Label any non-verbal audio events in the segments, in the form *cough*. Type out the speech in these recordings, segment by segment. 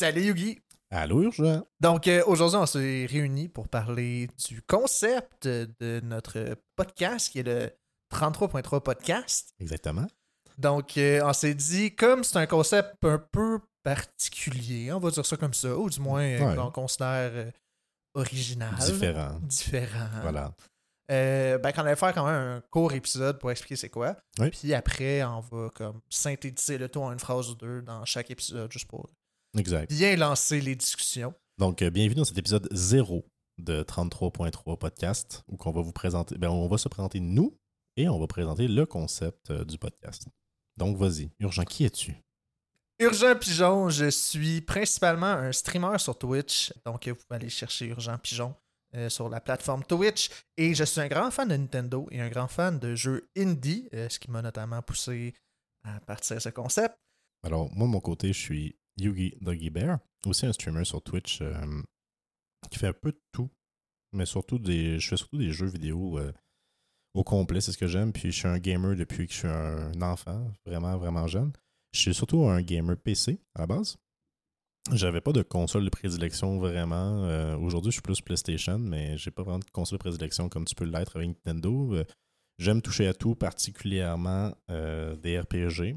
Salut Yugi! Allô, Urgent? Donc euh, aujourd'hui, on s'est réunis pour parler du concept de notre podcast qui est le 33.3 podcast. Exactement. Donc euh, on s'est dit, comme c'est un concept un peu particulier, on va dire ça comme ça, ou du moins euh, Ouais. qu'on considère original. Différent. Différent. Voilà. Euh, ben, qu'on allait faire quand même un court épisode pour expliquer c'est quoi. Oui. Puis après, on va comme synthétiser le tout en une phrase ou deux dans chaque épisode, juste pour Exact. bien lancer les discussions. Donc, euh, bienvenue dans cet épisode 0 de 33.3 podcast où on va vous présenter, ben, on va se présenter nous et on va présenter le concept euh, du podcast. Donc, vas-y. Urgent, qui es-tu? Urgent Pigeon, je suis principalement un streamer sur Twitch. Donc, vous pouvez aller chercher Urgent Pigeon euh, sur la plateforme Twitch. Et je suis un grand fan de Nintendo et un grand fan de jeux indie, euh, ce qui m'a notamment poussé à partir de ce concept. Alors, moi, de mon côté, je suis Yugi Doggy Bear, aussi un streamer sur Twitch euh, qui fait un peu de tout, mais surtout des, je fais surtout des jeux vidéo euh, au complet, c'est ce que j'aime. Puis je suis un gamer depuis que je suis un enfant, vraiment, vraiment jeune. Je suis surtout un gamer PC à la base. J'avais pas de console de prédilection vraiment. Euh, Aujourd'hui, je suis plus PlayStation, mais j'ai pas vraiment de console de prédilection comme tu peux l'être avec Nintendo. J'aime toucher à tout, particulièrement des RPG.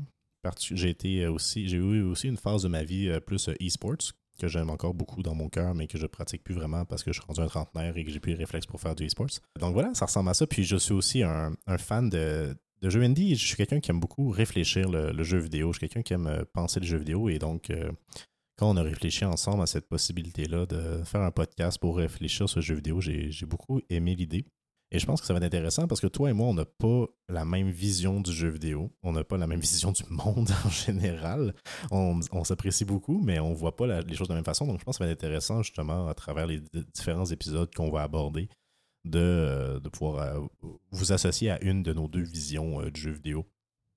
J'ai été euh, aussi, j'ai eu aussi une phase de ma vie euh, plus euh, e-sports que j'aime encore beaucoup dans mon cœur, mais que je pratique plus vraiment parce que je suis rendu un trentenaire et que j'ai plus les réflexes pour faire du e-sports. Donc voilà, ça ressemble à ça. Puis je suis aussi un, fan de, de jeux indie. Je suis quelqu'un qui aime beaucoup réfléchir le, jeu vidéo. Je suis quelqu'un qui aime penser le jeu vidéo et donc quand on a réfléchi ensemble à cette possibilité-là de faire un podcast pour réfléchir sur le jeu vidéo, j'ai beaucoup aimé l'idée. Et je pense que ça va être intéressant parce que toi et moi, on n'a pas la même vision du jeu vidéo. On n'a pas la même *laughs* vision du monde en général. On, on s'apprécie beaucoup, mais on ne voit pas la- les choses de la même façon. Donc, je pense que ça va être intéressant, justement, à travers les différents épisodes qu'on va aborder, de, euh, de pouvoir euh, vous associer à une de nos deux visions euh, du jeu vidéo.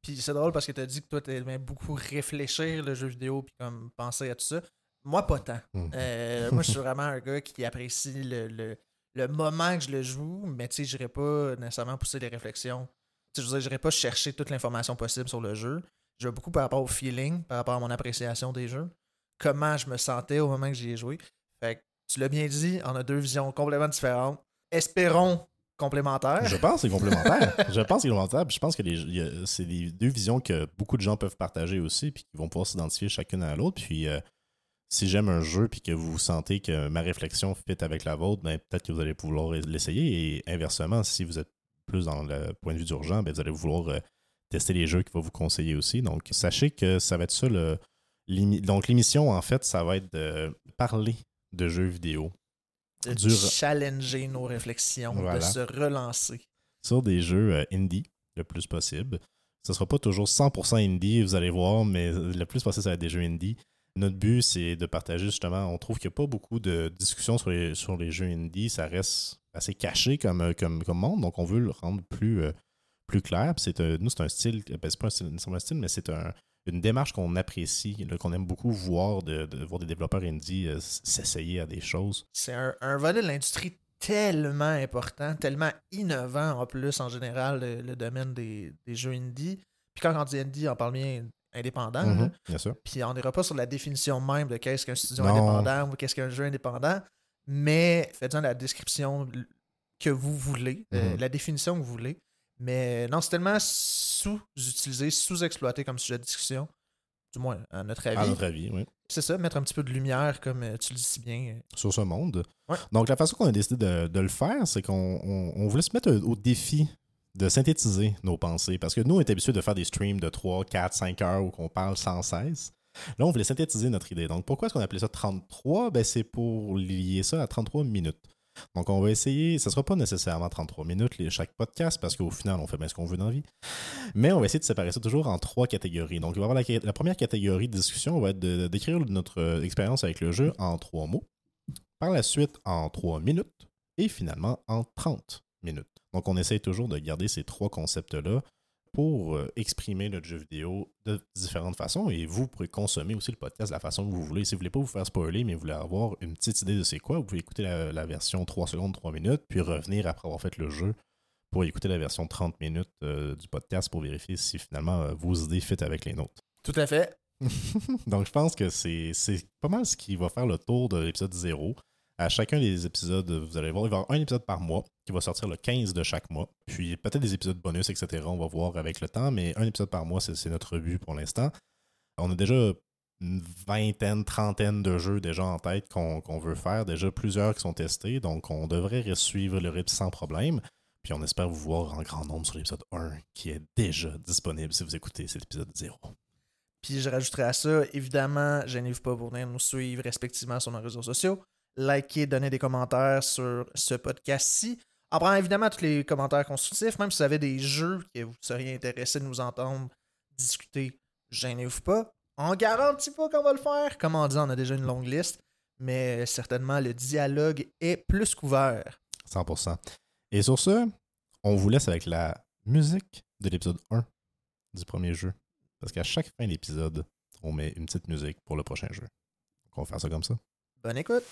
Puis c'est drôle parce que tu as dit que toi, tu aimais beaucoup réfléchir le jeu vidéo puis comme penser à tout ça. Moi, pas tant. Euh, moi, je suis vraiment un gars qui apprécie le, le, le moment que je le joue, mais tu sais, j'irai pas nécessairement pousser des réflexions. Tu sais, je veux j'irai pas chercher toute l'information possible sur le jeu. Je vais beaucoup par rapport au feeling, par rapport à mon appréciation des jeux, comment je me sentais au moment que j'y ai joué. Fait que tu l'as bien dit, on a deux visions complètement différentes. Espérons complémentaires. Je pense que c'est complémentaire. *laughs* je pense que c'est complémentaire. Puis je pense que les- c'est des deux visions que beaucoup de gens peuvent partager aussi, puis qui vont pouvoir s'identifier chacune à l'autre. Puis euh, si j'aime un jeu, puis que vous sentez que ma réflexion fit avec la vôtre, ben, peut-être que vous allez pouvoir l'essayer. Et inversement, si vous êtes plus dans le point de vue d'urgent, ben, vous allez vouloir euh, tester les jeux qui vont vous conseiller aussi. Donc, sachez que ça va être ça le. Donc, l'émission, en fait, ça va être de parler de jeux vidéo de challenger nos réflexions, de se relancer. sur des jeux euh, indie le plus possible. Ce sera pas toujours 100% indie, vous allez voir, mais le plus possible, ça va être des jeux indie. Notre but, c'est de partager justement. On trouve qu'il n'y a pas beaucoup de discussions sur les, sur les jeux indie. Ça reste assez caché comme, euh, comme, comme monde, donc on veut le rendre plus, euh, plus clair. Nous, c'est un style, ben, c'est pas un style, un style, mais c'est un- une démarche qu'on apprécie, qu'on aime beaucoup voir, de, voir des développeurs indie euh, s'essayer à des choses. C'est un, un volet de l'industrie tellement important, tellement innovant en plus en général, le, le domaine des, des jeux indie. Puis quand on dit indie, on parle bien indépendant. Mhm, bien sûr. Puis on n'ira pas sur la définition même de qu'est-ce qu'un studio Non. indépendant ou qu'est-ce qu'un jeu indépendant, mais faites-en la description que vous voulez, euh, Mhm. la définition que vous voulez. Mais non, c'est tellement sous-utilisé, sous-exploité comme sujet de discussion, du moins à notre avis. À notre avis, oui. C'est ça, mettre un petit peu de lumière, comme euh, tu le dis si bien. euh, sur ce monde. Ouais. Donc, la façon qu'on a décidé de, de le faire, c'est qu'on on- on voulait se mettre au défi de synthétiser nos pensées. Parce que nous, on est habitués de faire des streams de 3, 4, 5 heures où on parle sans cesse. Là, on voulait synthétiser notre idée. Donc, pourquoi est-ce qu'on appelait ça 33 ben, C'est pour lier ça à 33 minutes. Donc, on va essayer, ce ne sera pas nécessairement 33 minutes chaque podcast, parce qu'au final, on fait bien ce qu'on veut dans la vie. Mais on va essayer de séparer ça toujours en trois catégories. Donc, il va la, première catégorie de discussion, va être décrire notre euh, expérience avec le jeu en trois mots. Par la suite, en 3 minutes. Et finalement, en 30 minutes. Donc, on essaye toujours de garder ces trois concepts-là pour euh, exprimer notre jeu vidéo de différentes façons. Et vous pourrez consommer aussi le podcast de la façon que vous voulez. Si vous voulez pas vous faire spoiler, mais vous voulez avoir une petite idée de c'est quoi, vous pouvez écouter la, la version 3 secondes, 3 minutes, puis revenir après avoir fait le jeu pour écouter la version 30 minutes euh, du podcast pour vérifier si finalement euh, vos idées fit avec les nôtres. Tout à fait. *laughs* Donc, je pense que c'est pas mal ce qui va faire le tour de l'épisode 0. À chacun des épisodes, vous allez voir, il va y avoir un épisode par mois qui va sortir le 15 de chaque mois. Puis peut-être des épisodes bonus, etc. On va voir avec le temps, mais un épisode par mois, c'est notre but pour l'instant. On a déjà une vingtaine, trentaine de jeux déjà en tête qu'on veut faire, déjà plusieurs qui sont testés, donc on devrait suivre le rythme sans problème. Puis on espère vous voir en grand nombre sur l'épisode 1 qui est déjà disponible si vous écoutez cet épisode 0. Puis je rajouterai à ça, évidemment, gênez-vous pas pour venir nous suivre respectivement sur nos réseaux sociaux, liker, donner des commentaires sur ce podcast-ci. En prenant évidemment tous les commentaires constructifs, même si vous avez des jeux que vous seriez intéressé de nous entendre discuter, gênez-vous pas. On garantit pas qu'on va le faire. Comme on dit, on a déjà une longue liste, mais certainement le dialogue est plus couvert. 100%. Et sur ce, on vous laisse avec la musique de l'épisode 1 du premier jeu. Parce qu'à chaque fin d'épisode, on met une petite musique pour le prochain jeu. Donc on va faire ça comme ça. Bonne écoute.